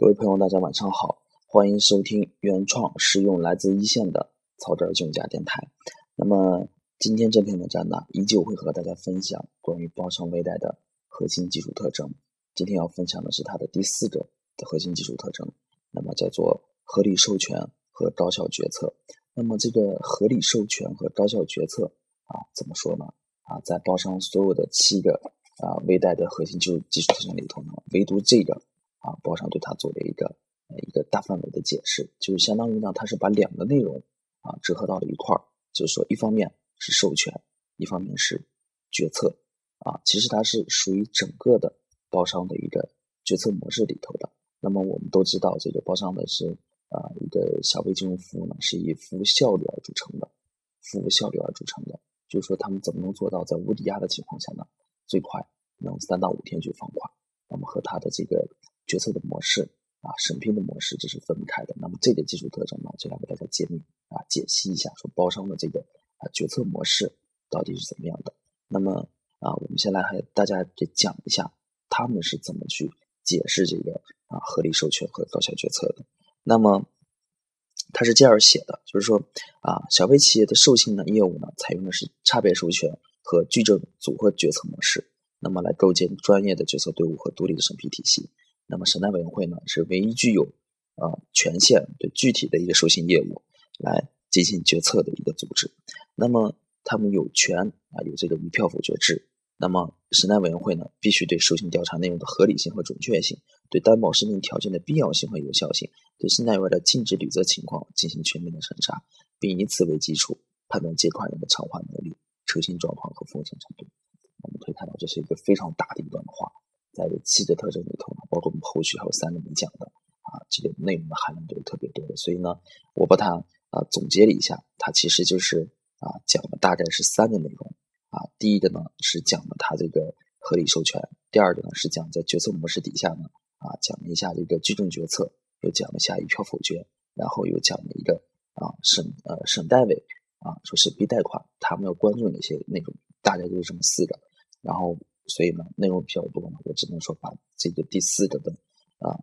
各位朋友，大家晚上好，欢迎收听原创实用来自一线的曹德竞价电台。那么今天这篇文章呢，依旧会和大家分享关于包商微贷的核心技术特征。今天要分享的是它的第四个核心技术特征，那么叫做合理授权和高效决策。那么这个合理授权和高效决策啊，怎么说呢？啊，在包商所有的七个啊微贷的核心技术技术特征里头呢，唯独这个。啊，包商对它做了一个呃一个大范围的解释，就是相当于呢，它是把两个内容啊折合到了一块儿，就是说，一方面是授权，一方面是决策啊，其实它是属于整个的包商的一个决策模式里头的。那么我们都知道，这个包商的是啊一个小微金融服务呢，是以服务效率而著称的，服务效率而著称的，就是说他们怎么能做到在无抵押的情况下呢，最快能三到五天就放款？那么和它的这个。决策的模式啊，审批的模式这是分开的。那么这个技术特征呢，就来给大家揭秘啊，解析一下，说包商的这个啊决策模式到底是怎么样的。那么啊，我们先来和大家给讲一下他们是怎么去解释这个啊合理授权和高效决策的。那么他是这样写的，就是说啊，小微企业的授信呢业务呢，采用的是差别授权和矩阵组合决策模式，那么来构建专业的决策队伍和独立的审批体系。那么审贷委员会呢，是唯一具有啊权限对具体的一个授信业务来进行决策的一个组织。那么他们有权啊有这个一票否决制。那么审贷委员会呢，必须对授信调查内容的合理性和准确性，对担保申请条件的必要性和有效性，对信贷员的尽职履责情况进行全面的审查，并以此为基础判断借款人的偿还能力、诚信状况和风险程度。我们可以看到，这是一个非常大的一段话。在这七个特征里头呢，包括我们后续还有三个没讲的啊，这个内容的含量都是特别多的。所以呢，我把它啊总结了一下，它其实就是啊讲的大概是三个内容啊。第一个呢是讲的它这个合理授权，第二个呢是讲在决策模式底下呢啊讲了一下这个聚众决策，又讲了一下一票否决，然后又讲了一个啊审呃审贷委啊说是 B 贷款他们要关注哪些内容，大概就是这么四个，然后。所以呢，内容比较多呢，我只能说把这个第四个的啊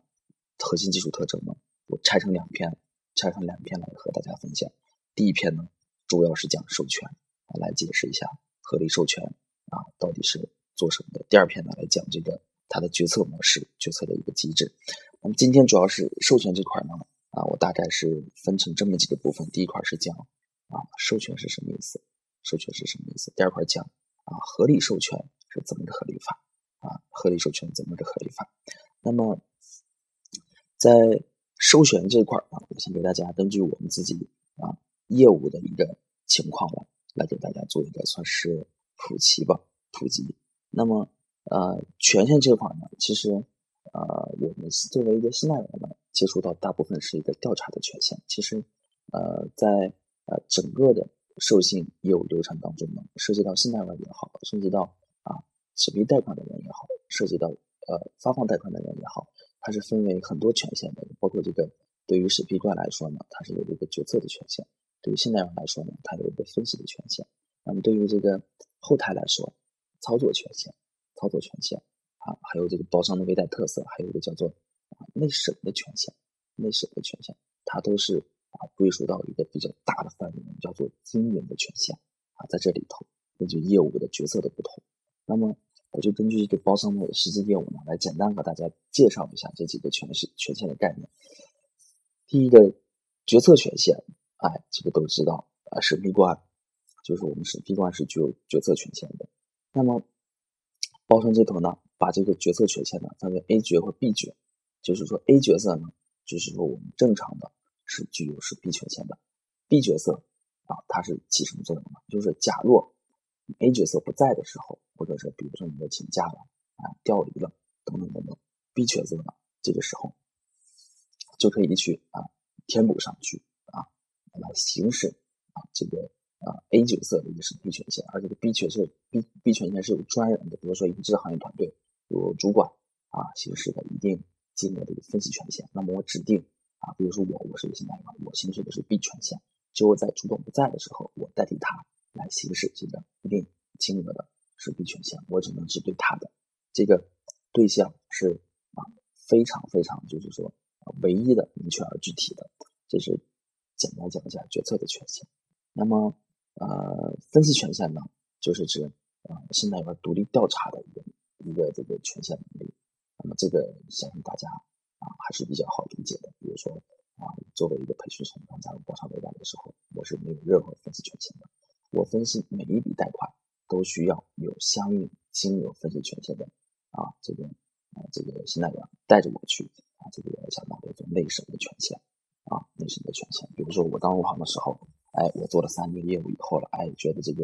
核心技术特征呢，我拆成两篇，拆成两篇来和大家分享。第一篇呢，主要是讲授权啊，来解释一下合理授权啊到底是做什么的。第二篇呢，来讲这个它的决策模式、决策的一个机制。那么今天主要是授权这块呢啊，我大概是分成这么几个部分。第一块是讲啊授权是什么意思，授权是什么意思。第二块讲啊合理授权。怎么个合理法啊？合理授权怎么个合理法？那么在授权这块儿啊，我先给大家根据我们自己啊业务的一个情况来来给大家做一个算是普及吧，普及。那么呃权限这块呢，其实呃我们作为一个信贷员呢，接触到大部分是一个调查的权限。其实呃在呃整个的授信业务流程当中呢，涉及到信贷员也好，涉及到，审批贷款的人也好，涉及到呃发放贷款的人也好，它是分为很多权限的。包括这个对于审批官来说呢，它是有一个决策的权限；对于信贷员来说呢，它有一个分析的权限。那么对于这个后台来说，操作权限、操作权限啊，还有这个包商的微贷特色，还有一个叫做啊内审的权限、内审的权限，它都是啊归属到一个比较大的范围，叫做经营的权限啊，在这里头根据业务的角色的不同。那么，我就根据这个包商的实际业务呢，来简单和大家介绍一下这几个权限权限的概念。第一个决策权限，哎，这个都知道啊，审批官就是我们审批官是具有决策权限的。那么，包商这头呢，把这个决策权限呢分为 A 决和 B 决，就是说 A 角色呢，就是说我们正常的是具有审批权限的，B 角色啊，它是起什么作用呢？就是假若 A 角色不在的时候，或者是比如说你的请假了啊、调离了等等等等，B 角色呢，这个时候就可以去啊填补上去啊，来行使啊这个啊 A 角色的一个审批权限，而这个 B 权限 B B 权限是有专人的，比如说一支行业团队有主管啊行使的一定金额的一个分析权限。那么我指定啊，比如说我我是一个信贷员，我行使的是 B 权限，只有在主管不在的时候，我代替他。来行使这个一定金额的审批权限，我只能是对他的这个对象是啊非常非常就是说唯一的、明确而具体的。这是简单讲一下决策的权限。那么，呃，分析权限呢，就是指呃信贷员独立调查的一个一个这个权限能力。那么这个相信大家啊还是比较好理解的。比如说啊，作为一个培训生刚加入包商未贷的时候，我是没有任何分析权限的。我分析每一笔贷款都需要有相应金额分析权限的啊这个啊这个信贷员带着我去啊这个想办法做内审的权限。啊，内审的权限。比如说我刚入行的时候，哎，我做了三年业务以后了，哎，觉得这个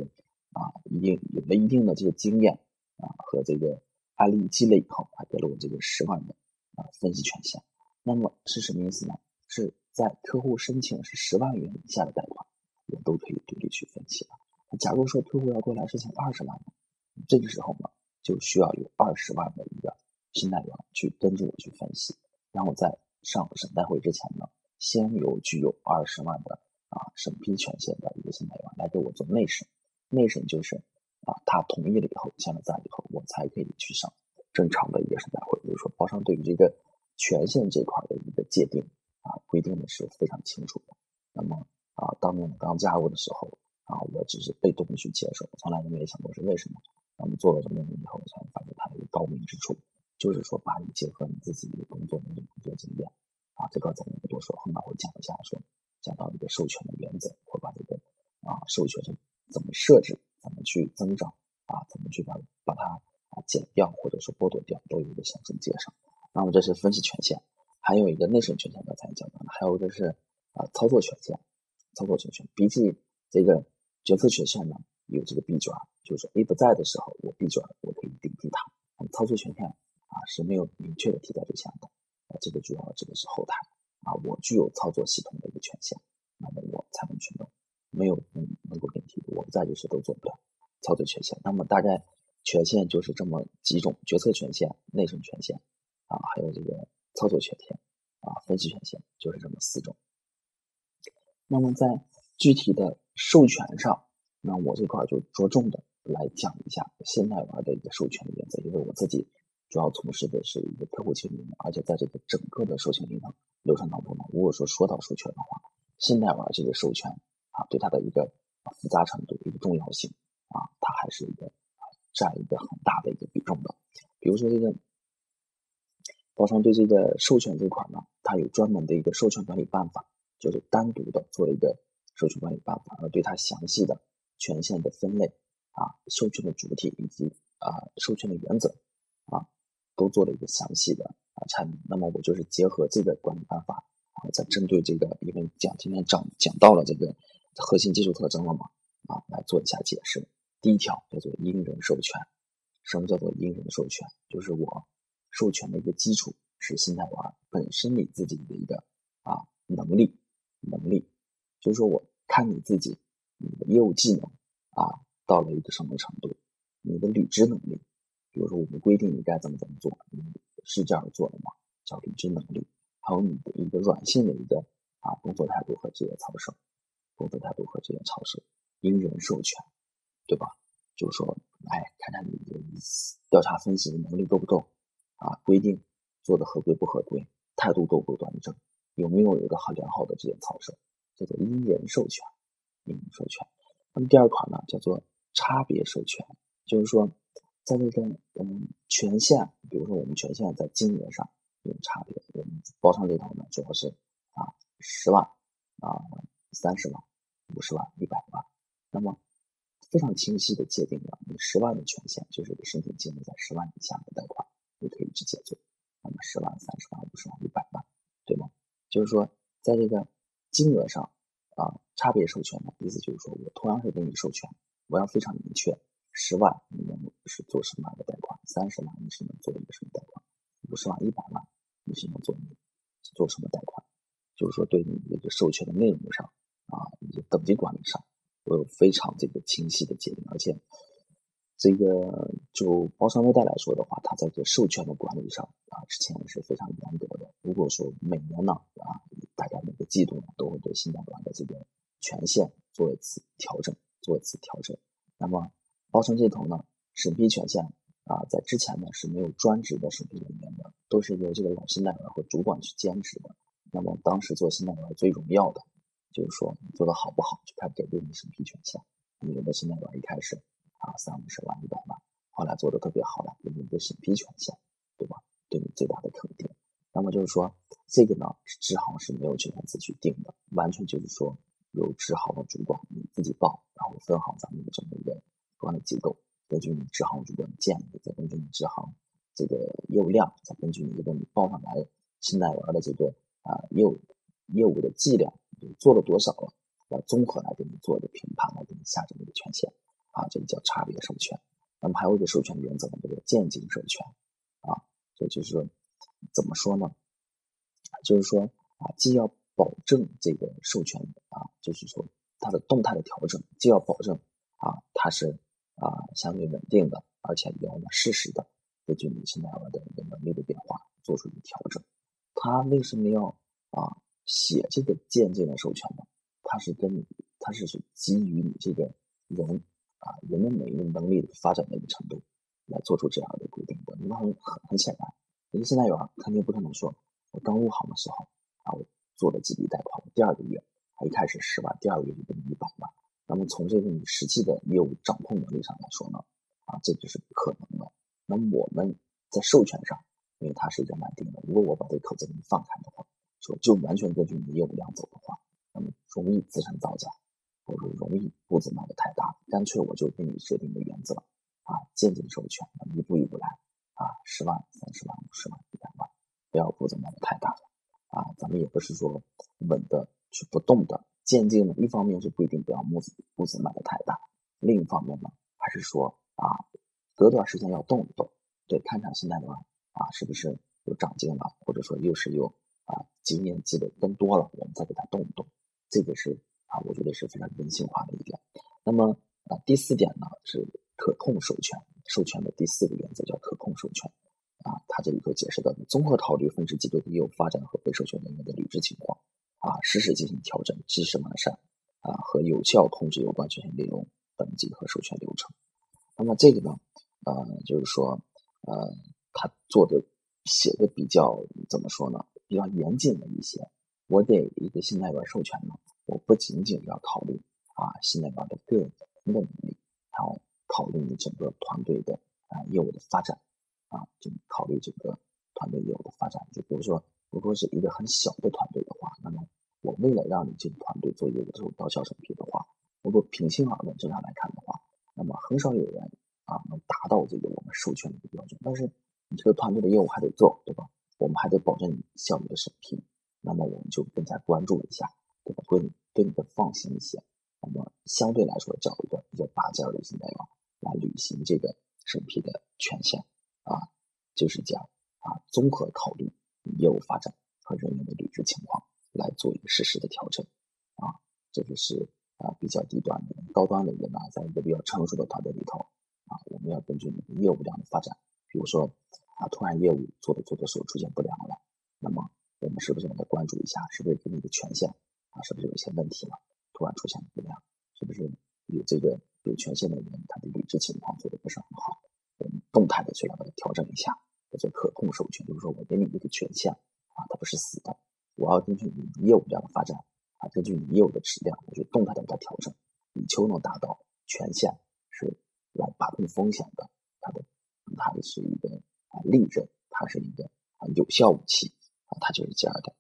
啊，一定有了一定的这个经验啊和这个案例积累以后，还给了我这个十万的啊分析权限。那么是什么意思呢？是在客户申请是十万元以下的贷款，我都可以独立去分析的。假如说客户要过来申请二十万呢，这个时候呢，就需要有二十万的一个信贷员去跟着我去分析，然后在上审贷会之前呢。先由具有二十万的啊审批权限的一个信贷员来给我做内审，内审就是啊他同意了以后签了字以后，我才可以去上正常的一个审贷会。比如说包商对于这个权限这块的一个界定啊规定的是非常清楚的。那么啊当年我刚加入的时候只是被动的去接受，从来都没有想过是为什么。那么做了这么多年以后，才发现它的一个高明之处，就是说把你结合你自己的工作能力、工作经验。啊，这个咱们不多说，后面会讲一下，说讲到一个授权的原则，会把这个啊授权是怎么设置，怎么去增长，啊怎么去把把它啊减掉或者说剥夺掉，都有一个详细介绍。那么这是分析权限，还有一个内审权限，刚才讲到了，还有就是啊操作权限，操作权限比起这个决策权限呢，有这个 B 卷，就是说 A 不在的时候，我 B 卷我可以顶替他。那么操作权限啊是没有明确的替代对象的啊。这个主要指的是后台啊，我具有操作系统的一个权限，那么我才能去弄，没有能能够顶替，我不在就是都做不了操作权限。那么大概权限就是这么几种：决策权限、内审权限啊，还有这个操作权限啊，分析权限，就是这么四种。那么在具体的授权上，那我这块就着重的来讲一下现在玩的一个授权的原则，因为我自己。主要从事的是一个客户经理，而且在这个整个的授权流程流程当中呢，如果说说到授权的话，现代玩这个授权啊，对它的一个复杂程度、一个重要性啊，它还是一个占一个很大的一个比重的。比如说这个包商对这个授权这块呢，它有专门的一个授权管理办法，就是单独的做一个授权管理办法，而对它详细的权限的分类啊、授权的主体以及啊授权的原则啊。都做了一个详细的啊阐明，那么我就是结合这个管理办法啊，在针对这个，因为讲今天讲讲到了这个核心技术特征了嘛啊，来做一下解释。第一条叫做因人授权，什么叫做因人授权？就是我授权的一个基础是信贷员本身你自己的一个啊能力能力，就是说我看你自己你的业务技能啊到了一个什么程度，你的履职能力。比如说，我们规定你该怎么怎么做，你是这样做的吗？叫履职能力，还有你的一个软性的一个啊工作态度和职业操守，工作态度和职业操守，因人授权，对吧？就是说，哎，看看你的调查分析的能力够不够啊？规定做的合规不合规，态度够不够端正，有没有一个很良好的职业操守，叫做因人授权，因人授权。那么第二款呢，叫做差别授权，就是说。在这个我们权限，比如说我们权限在金额上有差别，我们包商这头呢主要是啊十万啊三十万五十万一百万，那么非常清晰的界定了你十万的权限就是你申请金额在十万以下的贷款，你可以直接做，那么十万三十万五十万一百万，对吗？就是说在这个金额上啊差别授权的意思就是说我同样是给你授权，我要非常明确。十万你能是做什么样的贷款？三十万你是能做一个什么贷款？五十万、一百万你是能做你做什么贷款？就是说对你这个授权的内容上啊，以及等级管理上，我有非常这个清晰的界定。而且这个就包商微贷来说的话，它在这授权的管理上啊，之前是非常严格的。如果说每年呢，季度呢都会对信贷管的这个权限做一次调整，做一次调整，那么。包商这头呢，审批权限啊，在之前呢是没有专职的审批人员的，都是由这个老信贷员和主管去兼职的。那么当时做信贷员最荣耀的，就是说你做的好不好，就看给对你审批权限。有的信贷员一开始啊三五十万一百万，后来做的特别好了，有一个审批权限，对吧？对你最大的肯定。那么就是说这个呢，支行是没有权限自去定的，完全就是说由支行的主管你自己报，然后分行咱们的这么一个管理机构，根据你支行主管的建议，再根据你支行这个业务量，再根据你这个你报上来信贷员的这个啊业务业务的计量，做了多少了，来综合来给你做一个评判，来给你下这么一个权限啊，这个叫差别授权。那么还有一个授权原则呢，叫做渐进授权啊，这就是怎么说呢？就是说啊，既要保证这个授权啊，就是说它的动态的调整，既要保证啊它是啊相对稳定的，而且要呢适时的根据你现在的一个能力的变化做出一个调整。它为什么要啊写这个渐进的授权呢？它是跟你，它是是基于你这个人啊人的每一个能力的发展的一个程度来做出这样的规定的。那很很很显然，一个信贷员肯定不可能说。我刚入行的时候啊，我做了几笔贷款，第二个月啊一开始十万，第二个月就给你一百万。那么从这个你实际的业务掌控能力上来说呢，啊这就是不可能的。那么我们在授权上，因为它是一个满定的，如果我把这个口子给你放开的话，说就完全根据你的业务量走的话，那么容易资产造假，或者容易步子迈的太大。干脆我就给你设定一个原则啊，渐进授权，一步一步来，十万、三十万、五十万、一百万。不要步子迈的太大了啊！咱们也不是说稳的去不动的渐进的，一方面是不一定不要步子步子迈的太大，另一方面呢，还是说啊，隔段时间要动一动，对，看看信贷额啊是不是有长进了，或者说又是有啊经验积累更多了，我们再给它动一动，这个是啊，我觉得是非常人性化的一点。那么啊，第四点呢是可控授权，授权的第四个原则叫可控授权。啊，他这里头解释的，综合考虑分支机构的业务发展和被授权人员的履职情况，啊，实时进行调整，及时完善，啊，和有效控制有关权限内容、等级和授权流程。那么这个呢，呃，就是说，呃，他做的写的比较怎么说呢？比较严谨了一些。我给一个信贷员授权呢，我不仅仅要考虑啊信贷员的个人的能力，考虑你整个团队的啊业务的发展。啊，就考虑整个团队业务的发展。就比如说，如果是一个很小的团队的话，那么我为了让你这个团队做业务的时候高效审批的话，如果平心而论，正常来看的话，那么很少有人啊能达到这个我们授权的一个标准。但是你这个团队的业务还得做，对吧？我们还得保证你效率的审批，那么我们就更加关注一下，对吧？对对你更放心一些。那么相对来说，找一个比较拔尖的一些内容来履行这个审批的权限。啊，就是讲啊，综合考虑业务发展和人员的履职情况来做一个实时的调整啊，这个是啊比较低端的，高端的人呢，在一个比较成熟的团队里头啊，我们要根据你的业务量的发展，比如说啊，突然业务做着做着时候出现不良了，那么我们是不是应该关注一下，是不是给你的权限啊，是不是有一些问题了？突然出现不良，是不是有这个有权限的人他的履职情况做的不是很好？我们动态的去把它调整一下，叫做可控授权，就是说我给你一个权限啊，它不是死的，我要根据你业务量的发展啊，根据你业务的质量，我就动态的给它调整，以求能达到权限是来把控风险的，它的它的是一个啊利刃，它是一个啊有效武器啊，它就是这样的。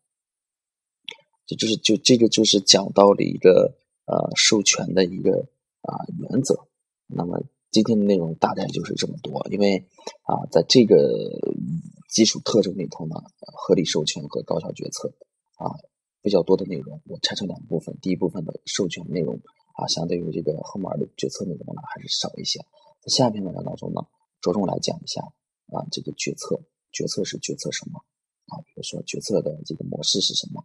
这就是就这个就是讲到了一个呃授权的一个啊原则，那么。今天的内容大概就是这么多，因为啊，在这个基础特征里头呢，合理授权和高效决策啊比较多的内容，我拆成两部分。第一部分的授权内容啊，相对于这个后面的决策内容呢，还是少一些。在下一篇文章当中呢，着重来讲一下啊，这个决策，决策是决策什么啊？比如说决策的这个模式是什么？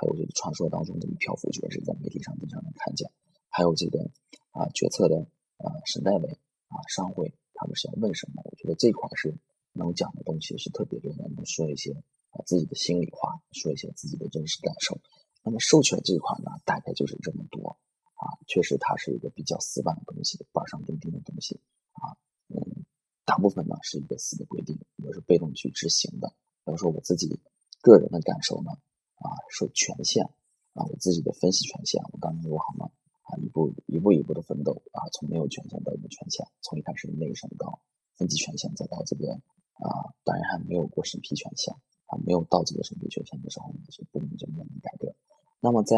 还有这个传说当中的漂浮决是在媒体上经常能看见，还有这个啊决策的啊沈代伟。啊，商会他们是要问什么？我觉得这块是能讲的东西是特别多的，能说一些啊自己的心里话，说一些自己的真实感受。那么授权这一块呢，大概就是这么多啊，确实它是一个比较死板的东西，板上钉钉的东西啊。嗯，大部分呢是一个死的规定，我是被动去执行的要说我自己个人的感受呢，啊，受权限啊，我自己的分析权限，我刚才我好吗？步一步一步的奋斗啊，从没有权限到有权限，从一开始的内审到分级权限，再到这个啊，当然还没有过审批权限啊，没有到这个审批权限的时候呢，是不能就面临改革。那么在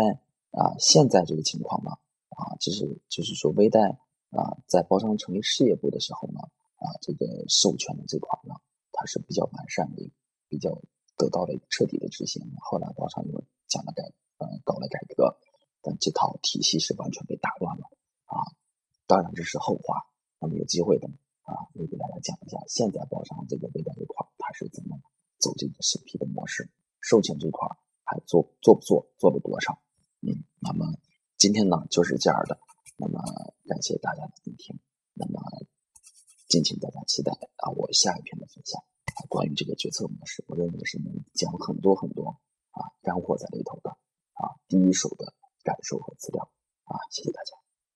啊现在这个情况呢，啊，就是就是说微贷啊，在包商成立事业部的时候呢，啊，这个授权的这块呢，它是比较完善的，比较得到了彻底的执行。后来包商又讲了改，呃，搞了改革。但这套体系是完全被打乱了啊！当然这是后话。那么有机会的啊，我给大家讲一下现在包商这个微贷这块它是怎么走这个审批的模式，授权这块还做做不做，做了多少？嗯，那么今天呢就是这样的。那么感谢大家的聆听。那么敬请大家期待啊，我下一篇的分享，关于这个决策模式，我认为是能讲很多很多啊干货在里头的啊，第一手